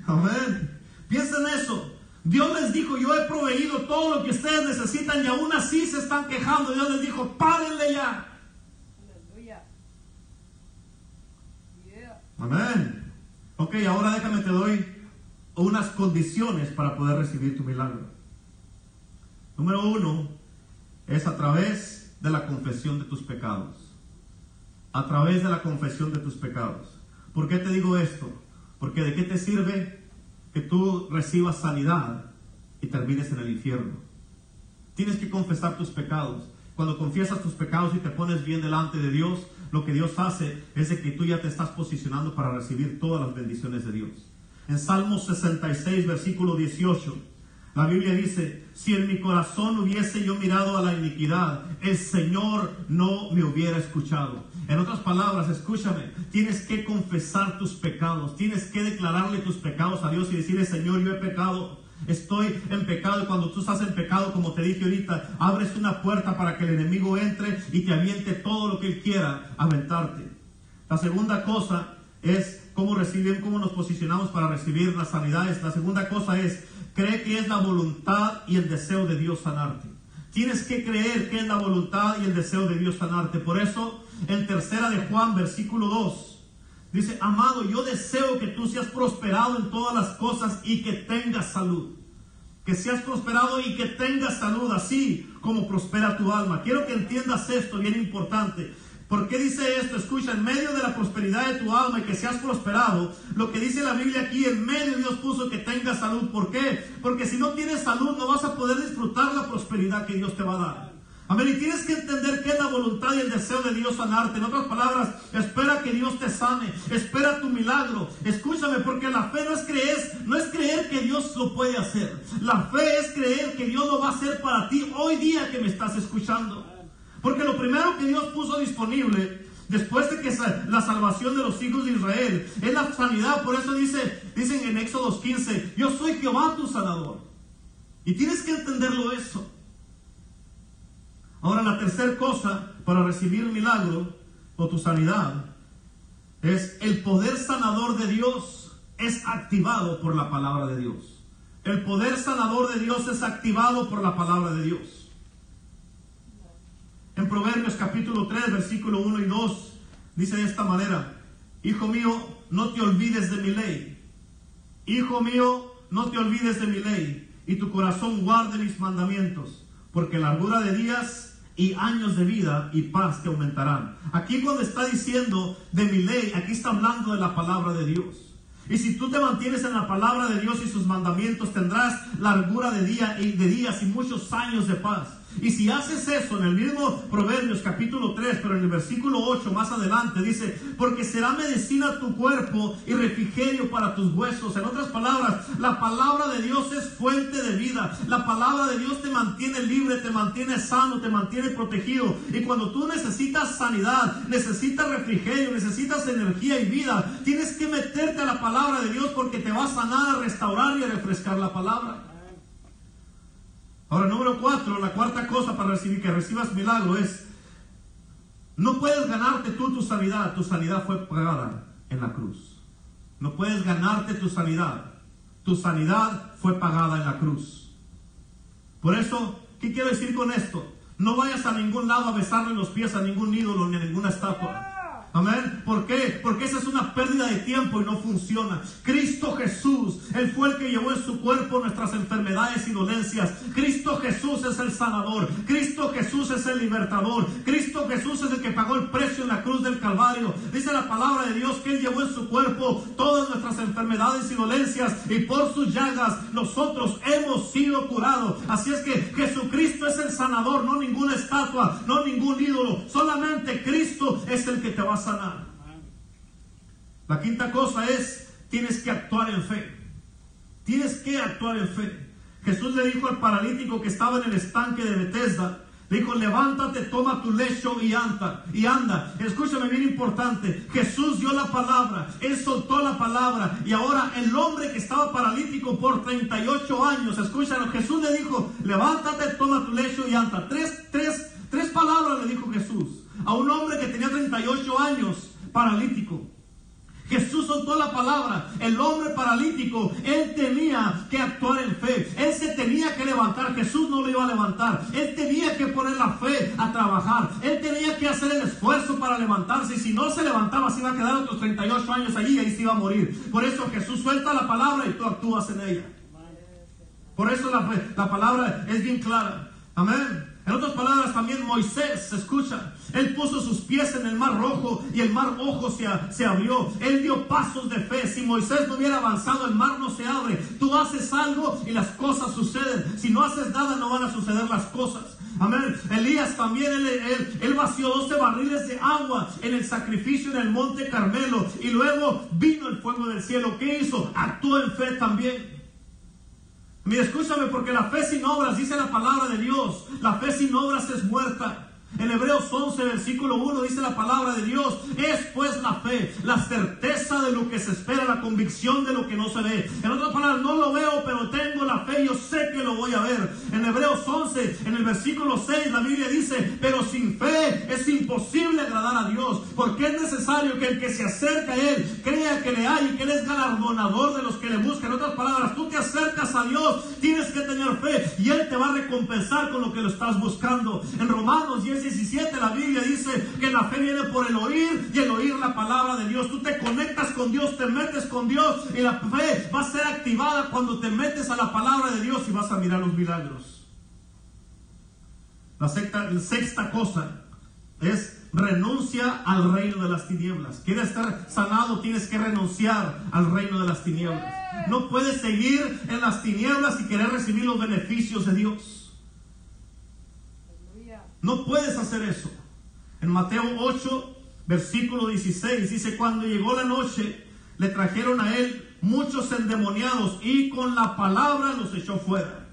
Amén. Piensa en eso. Dios les dijo, yo he proveído todo lo que ustedes necesitan y aún así se están quejando. Dios les dijo, párenle ya. Amén. Ok, ahora déjame te doy unas condiciones para poder recibir tu milagro. Número uno es a través de la confesión de tus pecados. A través de la confesión de tus pecados. ¿Por qué te digo esto? Porque de qué te sirve que tú recibas sanidad y termines en el infierno. Tienes que confesar tus pecados. Cuando confiesas tus pecados y te pones bien delante de Dios, lo que Dios hace es de que tú ya te estás posicionando para recibir todas las bendiciones de Dios. En Salmos 66, versículo 18, la Biblia dice, si en mi corazón hubiese yo mirado a la iniquidad, el Señor no me hubiera escuchado. En otras palabras, escúchame, tienes que confesar tus pecados, tienes que declararle tus pecados a Dios y decirle, Señor, yo he pecado, estoy en pecado. Y cuando tú estás en pecado, como te dije ahorita, abres una puerta para que el enemigo entre y te aviente todo lo que él quiera aventarte. La segunda cosa es cómo recibir, cómo nos posicionamos para recibir las sanidades. La segunda cosa es, cree que es la voluntad y el deseo de Dios sanarte. Tienes que creer que es la voluntad y el deseo de Dios sanarte. Por eso en tercera de Juan, versículo 2. Dice, amado, yo deseo que tú seas prosperado en todas las cosas y que tengas salud. Que seas prosperado y que tengas salud, así como prospera tu alma. Quiero que entiendas esto, bien importante. ¿Por qué dice esto? Escucha, en medio de la prosperidad de tu alma y que seas prosperado, lo que dice la Biblia aquí, en medio Dios puso que tengas salud. ¿Por qué? Porque si no tienes salud no vas a poder disfrutar la prosperidad que Dios te va a dar. Amén. Y tienes que entender que es la voluntad y el deseo de Dios sanarte. En otras palabras, espera que Dios te sane. Espera tu milagro. Escúchame, porque la fe no es creer, no es creer que Dios lo puede hacer. La fe es creer que Dios lo va a hacer para ti hoy día que me estás escuchando. Porque lo primero que Dios puso disponible después de que la salvación de los hijos de Israel es la sanidad. Por eso dice, dicen en Éxodo 15, yo soy Jehová tu sanador. Y tienes que entenderlo eso. Ahora la tercera cosa para recibir el milagro o tu sanidad es el poder sanador de Dios es activado por la palabra de Dios. El poder sanador de Dios es activado por la palabra de Dios. En Proverbios capítulo 3, versículo 1 y 2, dice de esta manera, Hijo mío, no te olvides de mi ley. Hijo mío, no te olvides de mi ley, y tu corazón guarde mis mandamientos, porque largura de días y años de vida y paz te aumentarán. Aquí cuando está diciendo de mi ley, aquí está hablando de la palabra de Dios. Y si tú te mantienes en la palabra de Dios y sus mandamientos, tendrás largura de, día y de días y muchos años de paz. Y si haces eso en el mismo Proverbios capítulo 3, pero en el versículo 8 más adelante dice, porque será medicina tu cuerpo y refrigerio para tus huesos. En otras palabras, la palabra de Dios es fuente de vida. La palabra de Dios te mantiene libre, te mantiene sano, te mantiene protegido. Y cuando tú necesitas sanidad, necesitas refrigerio, necesitas energía y vida, tienes que meterte a la palabra de Dios porque te va a sanar, a restaurar y a refrescar la palabra. Ahora, número cuatro, la cuarta cosa para recibir que recibas milagro es, no puedes ganarte tú tu sanidad, tu sanidad fue pagada en la cruz. No puedes ganarte tu sanidad, tu sanidad fue pagada en la cruz. Por eso, ¿qué quiero decir con esto? No vayas a ningún lado a besarle los pies a ningún ídolo ni a ninguna estatua. Amén. ¿Por qué? Porque esa es una pérdida de tiempo y no funciona. Cristo Jesús, Él fue el que llevó en su cuerpo nuestras enfermedades y dolencias. Cristo Jesús es el sanador. Cristo Jesús es el libertador. Cristo Jesús es el que pagó el precio en la cruz del Calvario. Dice la palabra de Dios que Él llevó en su cuerpo todas nuestras enfermedades y dolencias y por sus llagas nosotros hemos sido curados. Así es que Jesucristo es el sanador, no ninguna estatua, no ningún ídolo. Solamente Cristo es el que te va a sanar. La quinta cosa es, tienes que actuar en fe. Tienes que actuar en fe. Jesús le dijo al paralítico que estaba en el estanque de Bethesda, le dijo, levántate, toma tu lecho y anda. Y anda. Escúchame bien importante. Jesús dio la palabra. Él soltó la palabra. Y ahora el hombre que estaba paralítico por 38 años, escúchalo. Jesús le dijo, levántate, toma tu lecho y anda. Tres, tres, tres palabras le dijo Jesús a un hombre que tenía 38 años paralítico. Jesús soltó la palabra. El hombre paralítico, él tenía que actuar en fe. Él se tenía que levantar. Jesús no lo iba a levantar. Él tenía que poner la fe a trabajar. Él tenía que hacer el esfuerzo para levantarse. Y si no se levantaba, se iba a quedar otros 38 años allí y ahí se iba a morir. Por eso Jesús suelta la palabra y tú actúas en ella. Por eso la, la palabra es bien clara. Amén. En otras palabras, también Moisés, se escucha, él puso sus pies en el mar rojo y el mar rojo se, se, abrió. Él dio pasos de fe. Si Moisés no hubiera avanzado, el mar no se abre. Tú haces algo y las cosas suceden. Si no haces nada, no van a suceder las cosas. Amén. Elías también, él, vació 12 barriles de agua en el sacrificio en el monte Carmelo. Y luego vino el fuego del cielo. ¿Qué hizo? Actuó en fe también. Mira, escúchame, porque la fe sin obras, dice la palabra de Dios, la fe sin obras es muerta. En Hebreos 11, versículo 1 dice la palabra de Dios, es pues la fe, la certeza de lo que se espera, la convicción de lo que no se ve. En otras palabras, no lo veo, pero tengo la fe, yo sé que lo voy a ver. En Hebreos 11, en el versículo 6, la Biblia dice, pero sin fe es imposible agradar a Dios, porque es necesario que el que se acerca a Él crea que le hay y que Él es galardonador de los que le buscan. En otras palabras, tú te acercas a Dios, tienes que tener fe y Él te va a recompensar con lo que lo estás buscando. En Romanos 10, 17 la Biblia dice que la fe viene por el oír y el oír la palabra de Dios. Tú te conectas con Dios, te metes con Dios y la fe va a ser activada cuando te metes a la palabra de Dios y vas a mirar los milagros. La sexta, cosa es renuncia al reino de las tinieblas. ¿Quieres estar sanado? Tienes que renunciar al reino de las tinieblas. No puedes seguir en las tinieblas y querer recibir los beneficios de Dios. No puedes hacer eso. En Mateo 8, versículo 16, dice, cuando llegó la noche, le trajeron a él muchos endemoniados y con la palabra los echó fuera.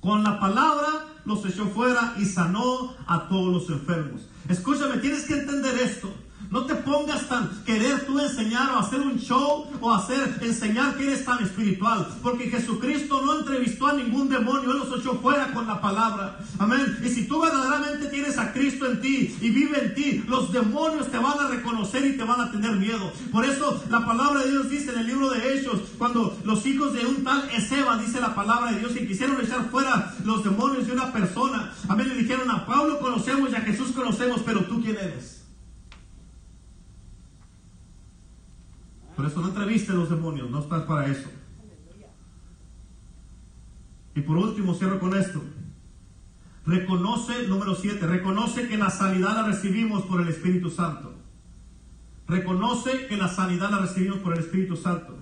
Con la palabra los echó fuera y sanó a todos los enfermos. Escúchame, tienes que entender esto. No te pongas tan querer tú enseñar o hacer un show o hacer enseñar que eres tan espiritual. Porque Jesucristo no entrevistó a ningún demonio, Él los echó fuera con la palabra. Amén. Y si tú verdaderamente tienes a Cristo en ti y vive en ti, los demonios te van a reconocer y te van a tener miedo. Por eso la palabra de Dios dice en el libro de Hechos, cuando los hijos de un tal Ezeba, dice la palabra de Dios, y quisieron echar fuera los demonios de una persona. Amén. Le dijeron a Pablo conocemos y a Jesús conocemos, pero tú quién eres. Por eso no entreviste a los demonios, no estás para eso. Y por último, cierro con esto. Reconoce, número 7, reconoce que la sanidad la recibimos por el Espíritu Santo. Reconoce que la sanidad la recibimos por el Espíritu Santo.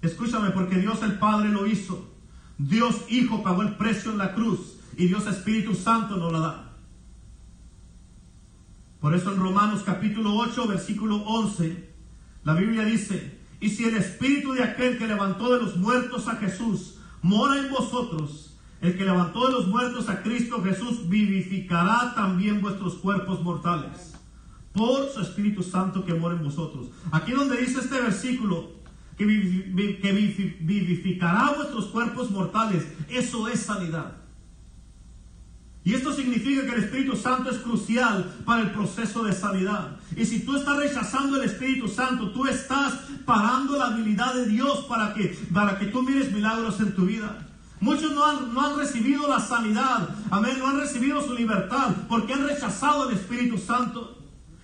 Escúchame, porque Dios el Padre lo hizo. Dios Hijo pagó el precio en la cruz y Dios Espíritu Santo nos la da. Por eso en Romanos capítulo 8, versículo 11, la Biblia dice, y si el espíritu de aquel que levantó de los muertos a Jesús mora en vosotros, el que levantó de los muertos a Cristo Jesús vivificará también vuestros cuerpos mortales por su Espíritu Santo que mora en vosotros. Aquí donde dice este versículo, que vivificará vuestros cuerpos mortales, eso es sanidad. Y esto significa que el Espíritu Santo es crucial para el proceso de sanidad. Y si tú estás rechazando el Espíritu Santo, tú estás parando la habilidad de Dios para que, para que tú mires milagros en tu vida. Muchos no han, no han recibido la sanidad, amén, no han recibido su libertad porque han rechazado el Espíritu Santo.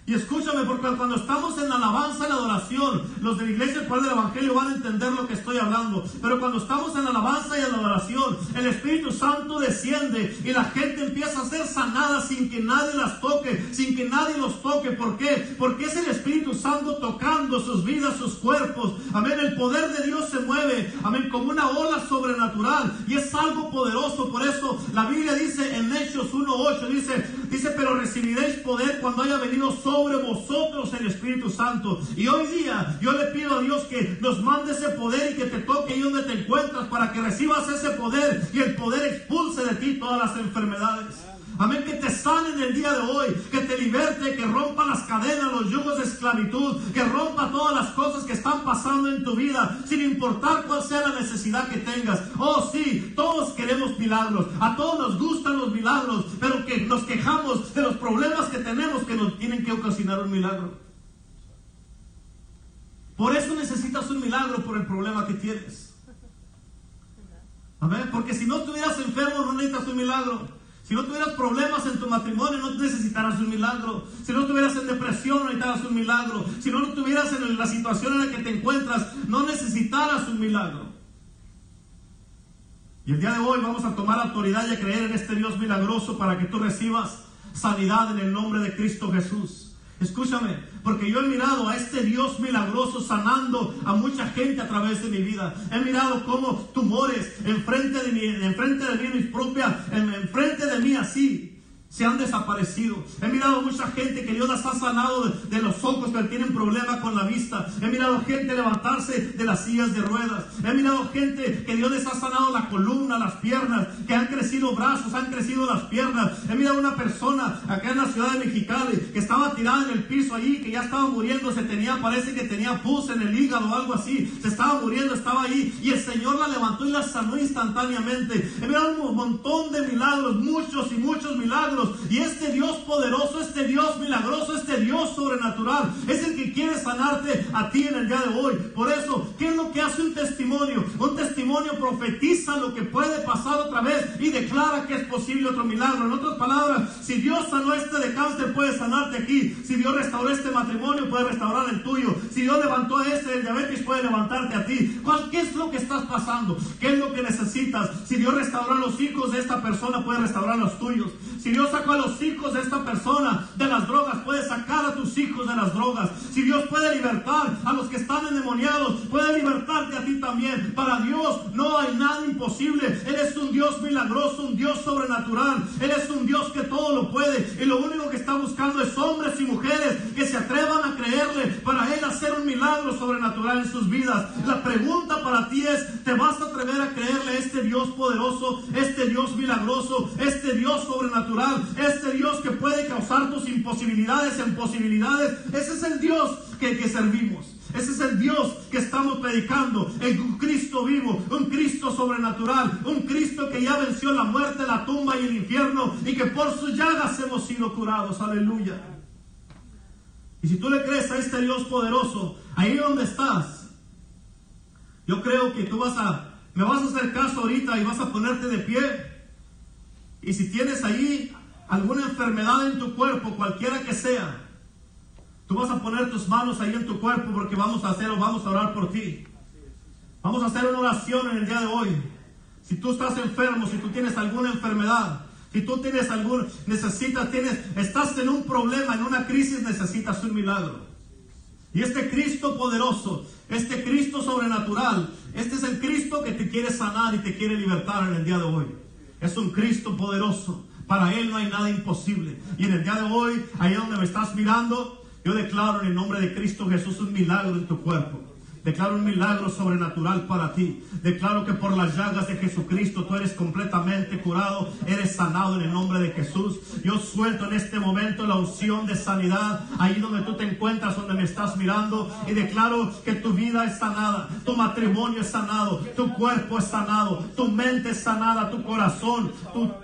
Y escúchame, porque cuando estamos en la alabanza y la adoración, los de la iglesia del del Evangelio van a entender lo que estoy hablando. Pero cuando estamos en la alabanza y en la adoración, el Espíritu Santo desciende y la gente empieza a ser sanada sin que nadie las toque, sin que nadie los toque. ¿Por qué? Porque es el Espíritu Santo tocando sus vidas, sus cuerpos. Amén. El poder de Dios se mueve, amén, como una ola sobrenatural. Y es algo poderoso. Por eso la Biblia dice en Hechos 1.8, dice, dice, pero recibiréis poder cuando haya venido sobre sobre vosotros el Espíritu Santo. Y hoy día yo le pido a Dios que nos mande ese poder y que te toque ahí donde te encuentras para que recibas ese poder y el poder expulse de ti todas las enfermedades. Amén, que te sanen el día de hoy, que te liberte, que rompa las cadenas, los yugos de esclavitud, que rompa todas las cosas que están pasando en tu vida, sin importar cuál sea la necesidad que tengas. Oh sí, todos queremos milagros, a todos nos gustan los milagros, pero que nos quejamos de los problemas que tenemos que nos tienen que ocasionar un milagro. Por eso necesitas un milagro por el problema que tienes. Amén. Porque si no estuvieras enfermo, no necesitas un milagro. Si no tuvieras problemas en tu matrimonio, no necesitarás un milagro. Si no estuvieras en depresión, no necesitarás un milagro. Si no estuvieras en la situación en la que te encuentras, no necesitarás un milagro. Y el día de hoy vamos a tomar autoridad y a creer en este Dios milagroso para que tú recibas sanidad en el nombre de Cristo Jesús. Escúchame, porque yo he mirado a este Dios milagroso sanando a mucha gente a través de mi vida. He mirado cómo tumores enfrente de mí, enfrente de mí, mis propias, enfrente de mí así, se han desaparecido. He mirado mucha gente que Dios las ha sanado de, los ojos que tienen problemas con la vista. He mirado gente levantarse de las sillas de ruedas. He mirado gente que Dios les ha sanado la columna, las piernas, que han crecido brazos, han crecido las piernas. He mirado una persona acá en la ciudad de Mexicali que estaba tirada en el piso allí, que ya estaba muriendo, se tenía, parece que tenía pus en el hígado o algo así. Se estaba muriendo, estaba ahí y el Señor la levantó y la sanó instantáneamente. He mirado un montón de milagros, muchos y muchos milagros y este Dios poderoso, este Dios milagroso, este Dios sobrenatural, es el que quiere sanarte a ti en el día de hoy. Por eso, ¿qué es lo que hace un testimonio? Un testimonio profetiza lo que puede pasar otra vez y declara que es posible otro milagro. En otras palabras, si Dios sanó este de cáncer, puede sanarte aquí. Si Dios restauró este matrimonio, puede restaurar el tuyo. Si Dios levantó a este de diabetes, puede levantarte a ti. ¿Qué es lo que estás pasando? ¿Qué es lo que necesitas? Si Dios restauró a los hijos de esta persona, puede restaurar los tuyos. Si Dios sacó a los hijos de esta persona de las drogas, puede sacar a tus hijos de las drogas. Si Dios puede libertar a los que están endemoniados, puede libertarte a ti también. Para Dios no hay nada imposible. Él es un Dios milagroso, un Dios sobrenatural. Él es un Dios que todo lo puede. Y lo único que está buscando es hombres y mujeres que se atrevan a creerle para Él hacer un milagro sobrenatural en sus vidas. La pregunta para ti es, ¿te vas a atrever a creerle a este Dios poderoso, este Dios milagroso, este Dios sobrenatural? Este Dios que puede causar tus imposibilidades en posibilidades. Ese es el Dios que, que servimos. Ese es el Dios que estamos predicando, en un Cristo vivo, un Cristo sobrenatural, un Cristo que ya venció la muerte, la tumba y el infierno y que por sus llagas hemos sido curados. Aleluya. Y si tú le crees a este Dios poderoso, ahí donde estás, yo creo que tú vas a, me vas a hacer caso ahorita y vas a ponerte de pie y si tienes ahí alguna enfermedad en tu cuerpo, cualquiera que sea, tú vas a poner tus manos ahí en tu cuerpo porque vamos a hacer o vamos a orar por ti. Vamos a hacer una oración en el día de hoy. Si tú estás enfermo, si tú tienes alguna enfermedad, si tú tienes algún, necesitas, tienes, estás en un problema, en una crisis, necesitas un milagro. Y este Cristo poderoso, este Cristo sobrenatural, este es el Cristo que te quiere sanar y te quiere libertar en el día de hoy. Es un Cristo poderoso. Para Él no hay nada imposible. Y en el día de hoy, ahí donde me estás mirando, yo declaro en el nombre de Cristo Jesús un milagro en tu cuerpo. Declaro un milagro sobrenatural para ti. Declaro que por las llagas de Jesucristo tú eres completamente curado, eres sanado en el nombre de Jesús. Yo suelto en este momento la unción de sanidad ahí donde tú te encuentras, donde me estás mirando y declaro que tu vida es sanada, tu matrimonio es sanado, tu cuerpo es sanado, tu mente es sanada, tu corazón,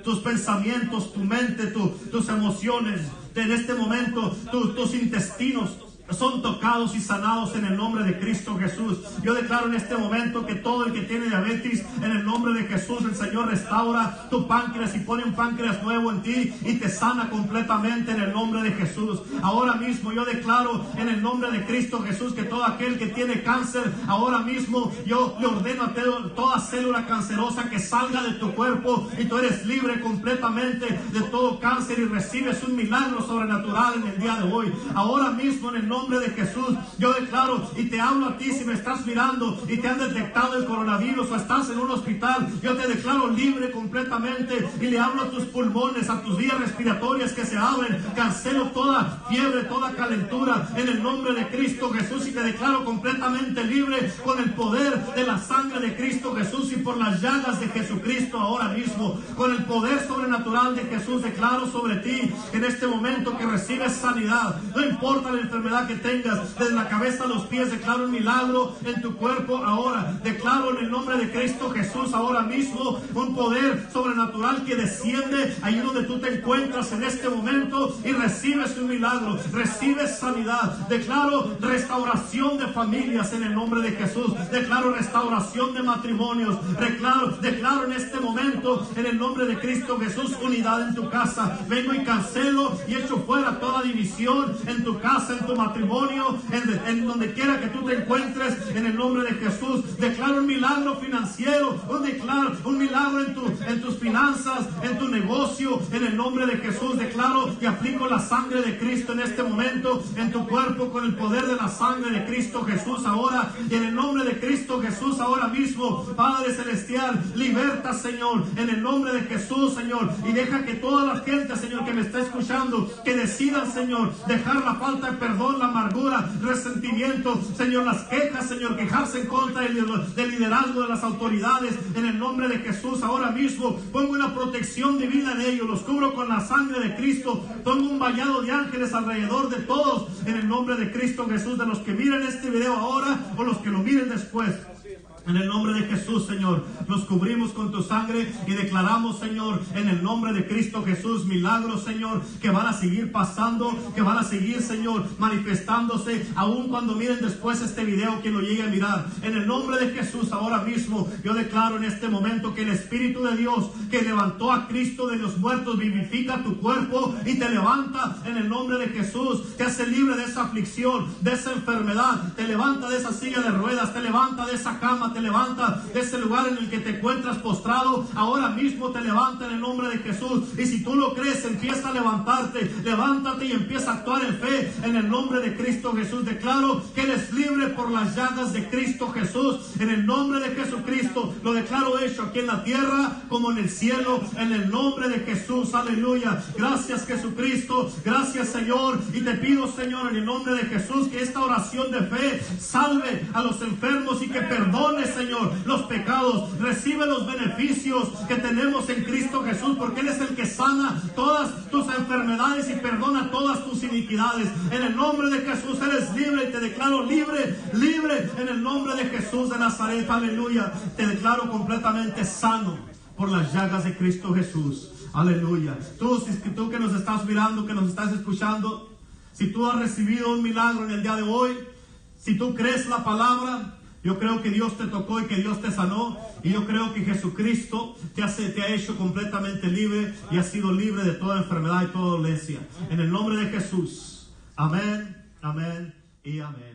tus pensamientos, tu mente, tus emociones. En este momento, tus intestinos, son tocados y sanados en el nombre de Cristo Jesús. Yo declaro en este momento que todo el que tiene diabetes, en el nombre de Jesús, el Señor restaura tu páncreas y pone un páncreas nuevo en ti y te sana completamente en el nombre de Jesús. Ahora mismo yo declaro en el nombre de Cristo Jesús que todo aquel que tiene cáncer, ahora mismo yo le ordeno a toda célula cancerosa que salga de tu cuerpo y tú eres libre completamente de todo cáncer y recibes un milagro sobrenatural en el día de hoy. Ahora mismo en el nombre de Jesús. Yo declaro y te hablo a ti si me estás mirando y te han detectado el coronavirus o estás en un hospital. Yo te declaro libre completamente y le hablo a tus pulmones, a tus vías respiratorias que se abren. Cancelo toda fiebre, toda calentura en el nombre de Cristo Jesús y te declaro completamente libre con el poder de la sangre de Cristo Jesús y por las llagas de Jesucristo ahora mismo. Con el poder sobrenatural de Jesús declaro sobre ti en este momento que recibes sanidad. No importa la enfermedad que tengas, desde la cabeza a los pies, declaro un milagro en tu cuerpo ahora. Declaro en el nombre de Cristo Jesús ahora mismo un poder sobrenatural que desciende ahí donde tú te encuentras en este momento y recibes un milagro, recibes sanidad. Declaro restauración de familias en el nombre de Jesús. Declaro restauración de matrimonios. Declaro, declaro en este momento en el nombre de Cristo Jesús unidad en tu casa. Vengo y cancelo y echo fuera toda división en tu casa, en tu matrimonio, en, en donde quiera que tú te encuentres en el nombre de Jesús. Declaro un milagro financiero, un, declaro, un milagro en, tu, en tus finanzas, en tu negocio, en el nombre de Jesús. Declaro que aplico la sangre de Cristo en este momento en tu cuerpo con el poder de la sangre de Cristo Jesús ahora y en el nombre de Cristo Jesús ahora mismo, Padre Celestial, liberta Señor, en el nombre de Jesús Señor y deja que toda la gente Señor que me está escuchando, que decidan Señor, dejar la falta de perdón, amargura, resentimiento, Señor, las quejas Señor, quejarse en contra del, liderazgo de las autoridades, en el nombre de Jesús ahora mismo, pongo una protección divina en ellos, los cubro con la sangre de Cristo, pongo un vallado de ángeles alrededor de todos, en el nombre de Cristo Jesús, de los que miren este video ahora o los que lo miren después. En el nombre de Jesús, Señor, nos cubrimos con tu sangre y declaramos, Señor, en el nombre de Cristo Jesús, milagros, Señor, que van a seguir pasando, que van a seguir, Señor, manifestándose, aun cuando miren después este video, que lo llegue a mirar. En el nombre de Jesús, ahora mismo, yo declaro en este momento que el Espíritu de Dios que levantó a Cristo de los muertos vivifica tu cuerpo y te levanta en el nombre de Jesús, te hace libre de esa aflicción, de esa enfermedad, te levanta de esa silla de ruedas, te levanta de esa cama te levanta de ese lugar en el que te encuentras postrado. Ahora mismo te levanta en el nombre de Jesús. Y si tú lo crees, empieza a levantarte. Levántate y empieza a actuar en fe en el nombre de Cristo Jesús. Declaro que eres libre por las llagas de Cristo Jesús. En el nombre de Jesucristo lo declaro hecho aquí en la tierra como en el cielo. En el nombre de Jesús. Aleluya. Gracias Jesucristo. Gracias Señor. Y te pido Señor en el nombre de Jesús que esta oración de fe salve a los enfermos y que perdone Señor, los pecados. Recibe los beneficios que tenemos en Cristo Jesús, porque Él es el que sana todas tus enfermedades y perdona todas tus iniquidades. En el nombre de Jesús eres libre y te declaro libre, libre en el nombre de Jesús de Nazaret. Aleluya. Te declaro completamente sano por las llagas de Cristo Jesús. Aleluya. Tú, si tú que nos estás mirando, que nos estás escuchando, si tú has recibido un milagro en el día de hoy, si tú crees la palabra, yo creo que Dios te tocó y que Dios te sanó. Y yo creo que Jesucristo te, te ha hecho completamente libre y ha sido libre de toda enfermedad y toda dolencia. En el nombre de Jesús. Amén, amén y amén.